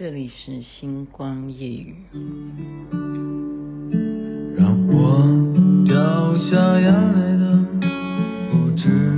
这里是星光夜雨。让我掉下眼泪的不止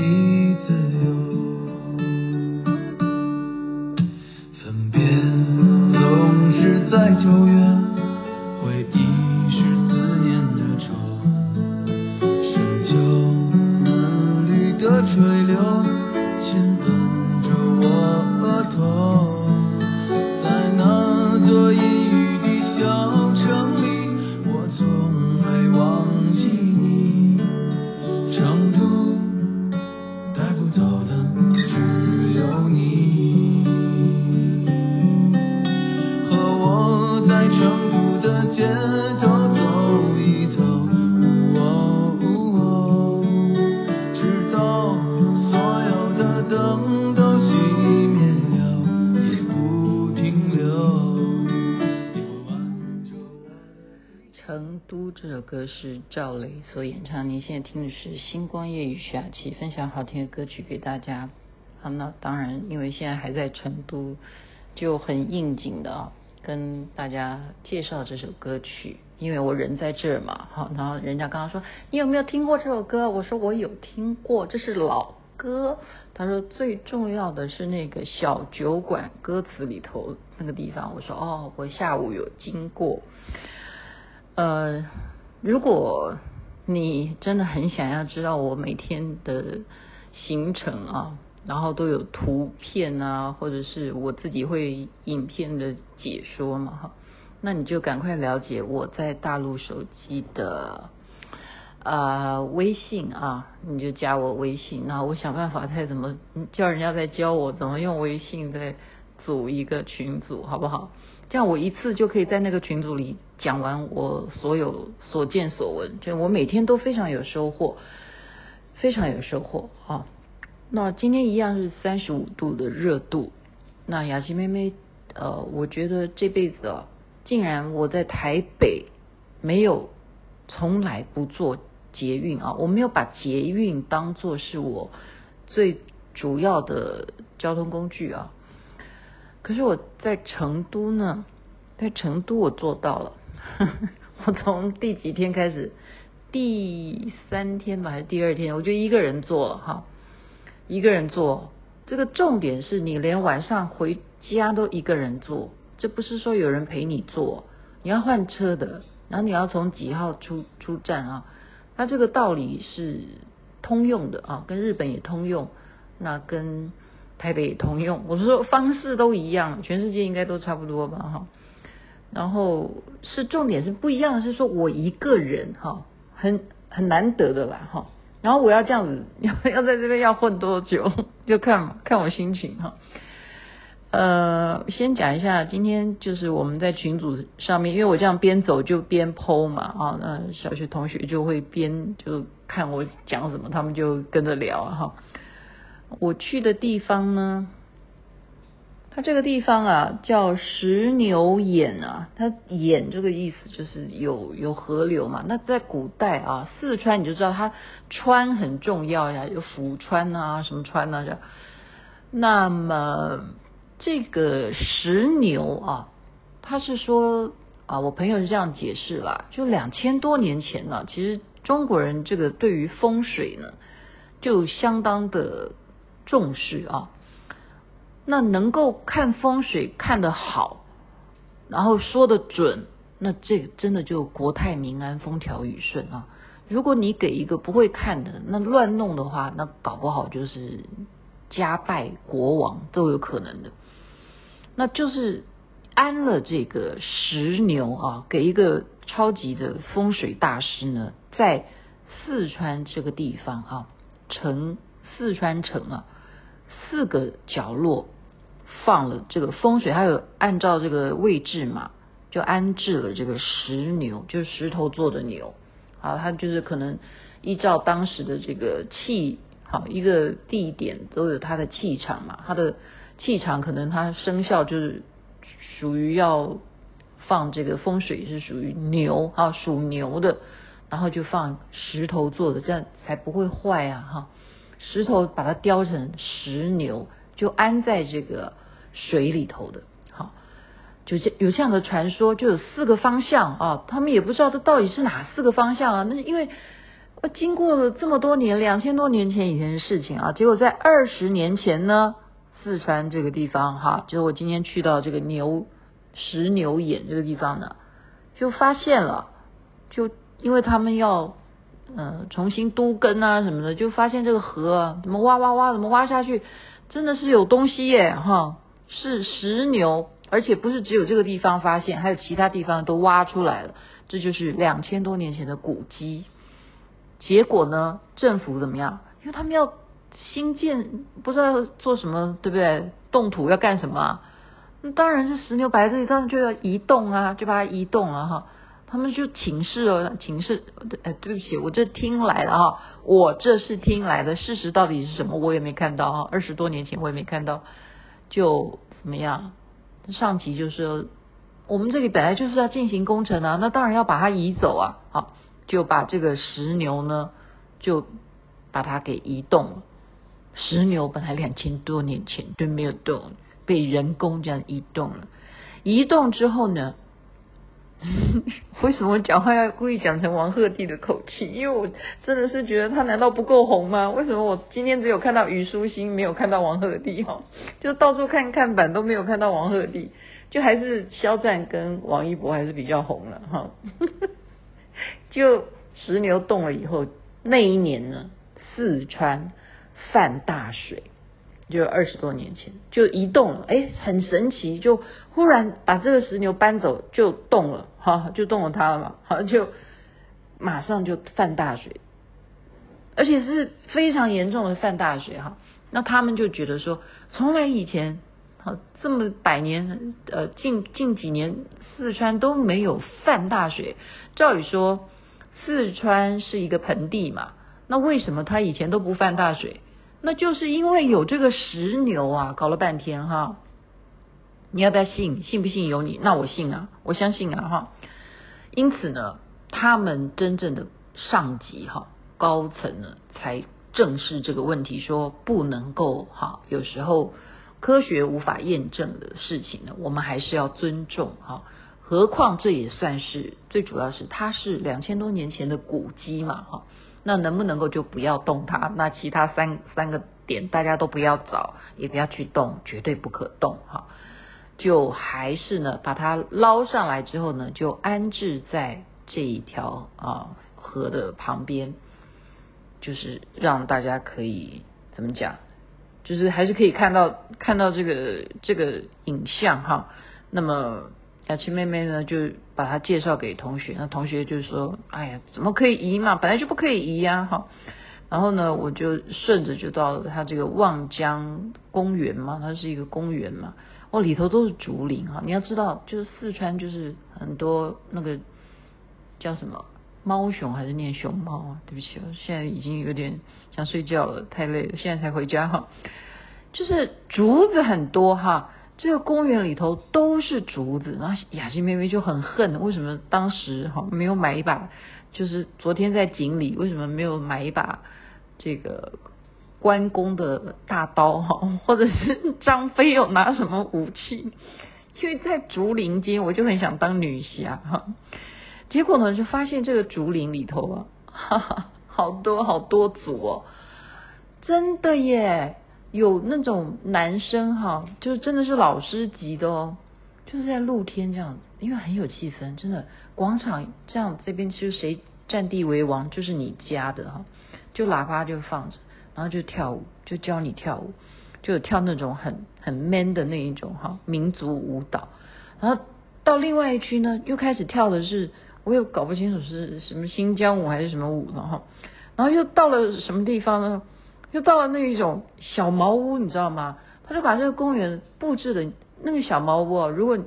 you. 成都这首歌是赵雷所演唱。您现在听的是《星光夜语》徐雅琪分享好听的歌曲给大家。好，那当然，因为现在还在成都，就很应景的啊，跟大家介绍这首歌曲。因为我人在这儿嘛，好，然后人家刚刚说你有没有听过这首歌？我说我有听过，这是老歌。他说最重要的是那个小酒馆歌词里头那个地方。我说哦，我下午有经过。呃，如果你真的很想要知道我每天的行程啊，然后都有图片啊，或者是我自己会影片的解说嘛，哈，那你就赶快了解我在大陆手机的啊、微信啊，你就加我微信，那我想办法再怎么叫人家再教我怎么用微信再组一个群组，好不好？这样我一次就可以在那个群组里讲完我所有所见所闻，就我每天都非常有收获，非常有收获啊！那今天一样是三十五度的热度。那雅琪妹妹，呃，我觉得这辈子啊，竟然我在台北没有从来不做捷运啊，我没有把捷运当作是我最主要的交通工具啊。可是我在成都呢，在成都我做到了。我从第几天开始？第三天吧，还是第二天？我就一个人坐哈，一个人坐。这个重点是你连晚上回家都一个人坐，这不是说有人陪你坐，你要换车的，然后你要从几号出出站啊？它这个道理是通用的啊，跟日本也通用，那跟。台北通用，我是说方式都一样，全世界应该都差不多吧哈。然后是重点是不一样的是说我一个人哈，很很难得的啦哈。然后我要这样子要 要在这边要混多久，就看看我心情哈。呃，先讲一下，今天就是我们在群组上面，因为我这样边走就边 po 嘛啊，那小学同学就会边就看我讲什么，他们就跟着聊哈。我去的地方呢，它这个地方啊叫石牛眼啊，它眼这个意思就是有有河流嘛。那在古代啊，四川你就知道它川很重要呀，有抚川啊，什么川啊这。那么这个石牛啊，他是说啊，我朋友是这样解释啦，就两千多年前呢，其实中国人这个对于风水呢，就相当的。重视啊，那能够看风水看得好，然后说得准，那这真的就国泰民安、风调雨顺啊。如果你给一个不会看的，那乱弄的话，那搞不好就是家败国亡都有可能的。那就是安了这个石牛啊，给一个超级的风水大师呢，在四川这个地方啊，城四川城啊。四个角落放了这个风水，还有按照这个位置嘛，就安置了这个石牛，就是石头做的牛啊，它就是可能依照当时的这个气，好一个地点都有它的气场嘛，它的气场可能它生肖就是属于要放这个风水是属于牛啊，属牛的，然后就放石头做的，这样才不会坏啊哈。石头把它雕成石牛，就安在这个水里头的。好就这有这样的传说，就有四个方向啊，他们也不知道这到底是哪四个方向啊。那是因为经过了这么多年，两千多年前以前的事情啊，结果在二十年前呢，四川这个地方哈，就是我今天去到这个牛石牛眼这个地方呢，就发现了，就因为他们要嗯重新都更啊什么的，就发现这个河啊，怎么挖挖挖，怎么挖下去，真的是有东西耶哈，是石牛。而且不是只有这个地方发现，还有其他地方都挖出来了。这就是两千多年前的古迹。结果呢，政府怎么样？因为他们要新建，不知道要做什么，对不对？动土要干什么？那当然是石牛摆在这里，当然就要移动啊，就把它移动了哈。他们就请示了，请示，哎，对不起，我这听来的哈，我这是听来的，事实到底是什么？我也没看到哈，二十多年前我也没看到，就怎么样？上级就是说，我们这里本来就是要进行工程啊，那当然要把它移走啊，好，就把这个石牛呢，就把它给移动了。石牛本来两千多年前都没有动，被人工这样移动了。移动之后呢？为什么讲话要故意讲成王鹤棣的口气？因为我真的是觉得他难道不够红吗？为什么我今天只有看到虞书欣，没有看到王鹤棣？哈，就到处看看板都没有看到王鹤棣，就还是肖战跟王一博还是比较红了哈。就石牛动了以后，那一年呢，四川犯大水。就二十多年前就移动了，哎，很神奇，就忽然把这个石牛搬走，就动了，哈，就动了它了嘛，好，就马上就犯大水，而且是非常严重的犯大水，哈，那他们就觉得说，从来以前，好这么百年，呃，近近几年四川都没有犯大水，照理说四川是一个盆地嘛，那为什么他以前都不犯大水？那就是因为有这个石牛啊，搞了半天哈，你要不要信？信不信由你。那我信啊，我相信啊哈。因此呢，他们真正的上级哈高层呢，才正视这个问题，说不能够哈。有时候科学无法验证的事情呢，我们还是要尊重哈。何况这也算是最主要是它是两千多年前的古迹嘛哈。那能不能够就不要动它？那其他三三个点大家都不要找，也不要去动，绝对不可动哈。就还是呢，把它捞上来之后呢，就安置在这一条啊河的旁边，就是让大家可以怎么讲，就是还是可以看到看到这个这个影像哈。那么。雅琪妹妹呢，就把它介绍给同学，那同学就说：“哎呀，怎么可以移嘛？本来就不可以移呀！”哈，然后呢，我就顺着就到了它这个望江公园嘛，它是一个公园嘛，哦，里头都是竹林哈。你要知道，就是四川就是很多那个叫什么猫熊还是念熊猫啊？对不起，我现在已经有点想睡觉了，太累了，现在才回家哈。就是竹子很多哈。这个公园里头都是竹子，然后雅欣妹妹就很恨，为什么当时哈没有买一把？就是昨天在井里，为什么没有买一把这个关公的大刀哈？或者是张飞有拿什么武器？因为在竹林间，我就很想当女侠哈。结果呢，就发现这个竹林里头啊，哈哈，好多好多组哦，真的耶。有那种男生哈，就是真的是老师级的哦，就是在露天这样，因为很有气氛，真的广场这样这边其实谁占地为王就是你家的哈，就喇叭就放着，然后就跳舞，就教你跳舞，就跳那种很很 man 的那一种哈民族舞蹈，然后到另外一区呢又开始跳的是，我又搞不清楚是什么新疆舞还是什么舞了哈，然后又到了什么地方呢？又到了那一种小茅屋，你知道吗？他就把这个公园布置的那个小茅屋啊，如果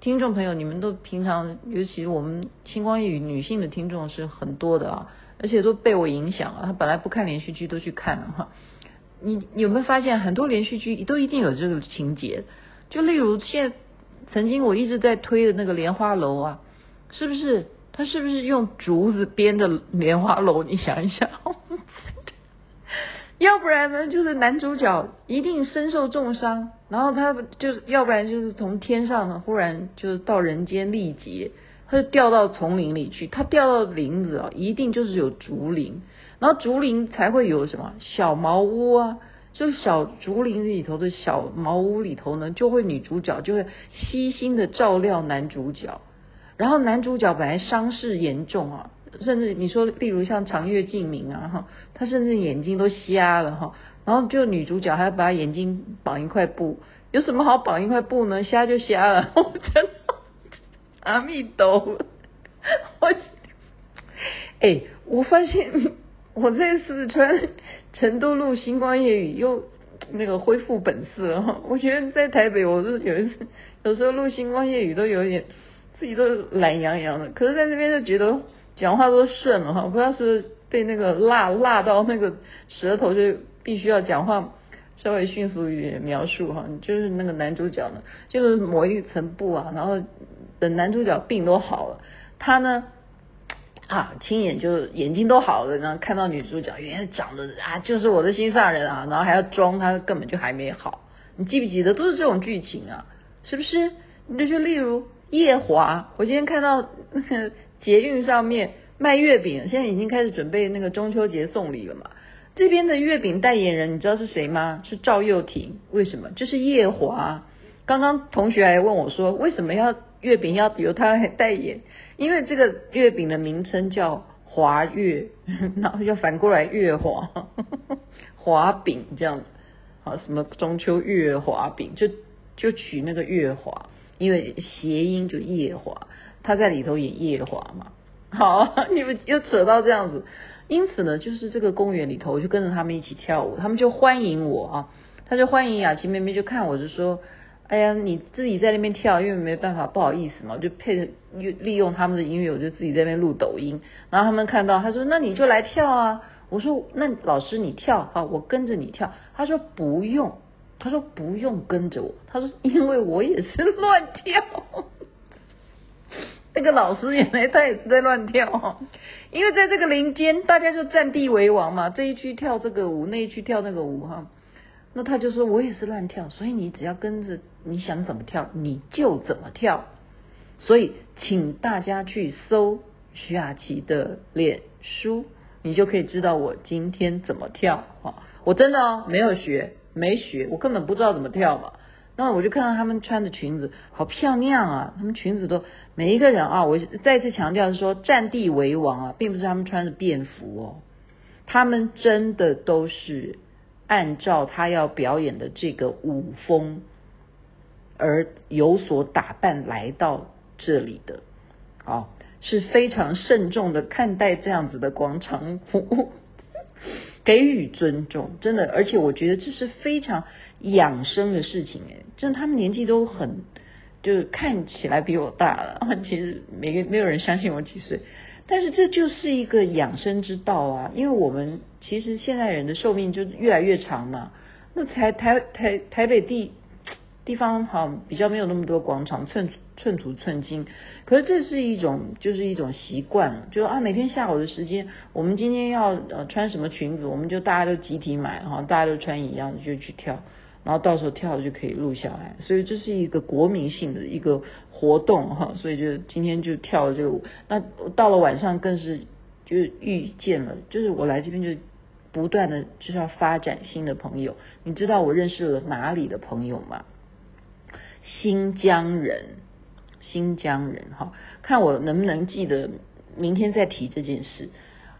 听众朋友，你们都平常，尤其我们星光夜语女性的听众是很多的啊，而且都被我影响了。他本来不看连续剧，都去看了哈。你有没有发现，很多连续剧都一定有这个情节？就例如现曾经我一直在推的那个莲花楼啊，是不是？他是不是用竹子编的莲花楼？你想一想。要不然呢，就是男主角一定身受重伤，然后他就要不然就是从天上呢，忽然就是到人间历劫，他就掉到丛林里去。他掉到林子啊，一定就是有竹林，然后竹林才会有什么小茅屋啊，就小竹林里头的小茅屋里头呢，就会女主角就会悉心的照料男主角，然后男主角本来伤势严重啊。甚至你说，例如像长月烬明啊，哈，他甚至眼睛都瞎了哈，然后就女主角还要把眼睛绑一块布，有什么好绑一块布呢？瞎就瞎了，我真，阿弥陀，我，哎，我发现我在四川成都录星光夜雨又那个恢复本色哈，我觉得在台北我是有一次有时候录星光夜雨都有点自己都懒洋洋的，可是在那边就觉得。讲话都顺了哈，不知道是不是被那个辣辣到那个舌头，就必须要讲话稍微迅速一点描述哈。就是那个男主角呢，就是抹一层布啊，然后等男主角病都好了，他呢啊亲眼就眼睛都好了，然后看到女主角原来长得啊就是我的心上人啊，然后还要装他根本就还没好。你记不记得都是这种剧情啊？是不是？那就例如夜华，我今天看到。呵呵捷运上面卖月饼，现在已经开始准备那个中秋节送礼了嘛。这边的月饼代言人，你知道是谁吗？是赵又廷。为什么？就是夜华。刚刚同学还问我说，为什么要月饼要由他来代言？因为这个月饼的名称叫华月，然后就反过来月华，华饼这样子。好，什么中秋月华饼，就就取那个月华，因为谐音就夜华。他在里头演夜华嘛，好，你们又扯到这样子，因此呢，就是这个公园里头，我就跟着他们一起跳舞，他们就欢迎我啊，他就欢迎雅琪妹妹，就看我就说，哎呀，你自己在那边跳，因为没办法，不好意思嘛，我就配着利用他们的音乐，我就自己在那边录抖音，然后他们看到，他说，那你就来跳啊，我说，那老师你跳啊，我跟着你跳，他说不用，他说不用跟着我，他说因为我也是乱跳。那个老师原来他也是在乱跳，哦因为在这个林间，大家就占地为王嘛，这一区跳这个舞，那一区跳那个舞哈。那他就说我也是乱跳，所以你只要跟着你想怎么跳你就怎么跳。所以请大家去搜徐雅琪的脸书，你就可以知道我今天怎么跳啊。我真的哦，没有学，没学，我根本不知道怎么跳嘛。那我就看到他们穿的裙子好漂亮啊，他们裙子都每一个人啊，我再次强调是说占地为王啊，并不是他们穿的便服哦，他们真的都是按照他要表演的这个舞风而有所打扮来到这里的，啊，是非常慎重的看待这样子的广场舞。给予尊重，真的，而且我觉得这是非常养生的事情哎，真的，他们年纪都很，就是看起来比我大了，其实没没有人相信我几岁，但是这就是一个养生之道啊，因为我们其实现在人的寿命就越来越长嘛，那台台台台北地地方好比较没有那么多广场寸。寸土寸金，可是这是一种，就是一种习惯，就啊，每天下午的时间，我们今天要呃穿什么裙子，我们就大家都集体买哈，大家都穿一样的就去跳，然后到时候跳了就可以录下来，所以这是一个国民性的一个活动哈，所以就今天就跳了这个舞，那到了晚上更是就遇见了，就是我来这边就不断的就是要发展新的朋友，你知道我认识了哪里的朋友吗？新疆人。新疆人哈，看我能不能记得明天再提这件事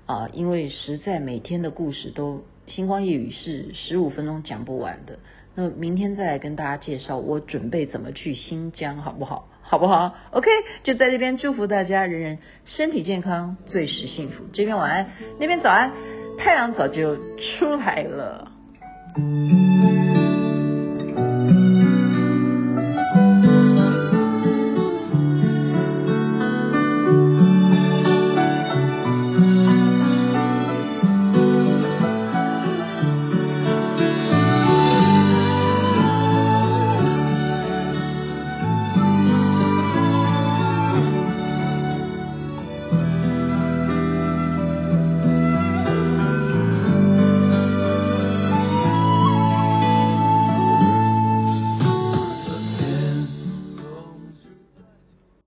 啊，因为实在每天的故事都星光夜语是十五分钟讲不完的，那明天再来跟大家介绍我准备怎么去新疆，好不好？好不好？OK，就在这边祝福大家人人身体健康，最是幸福。这边晚安，那边早安，太阳早就出来了。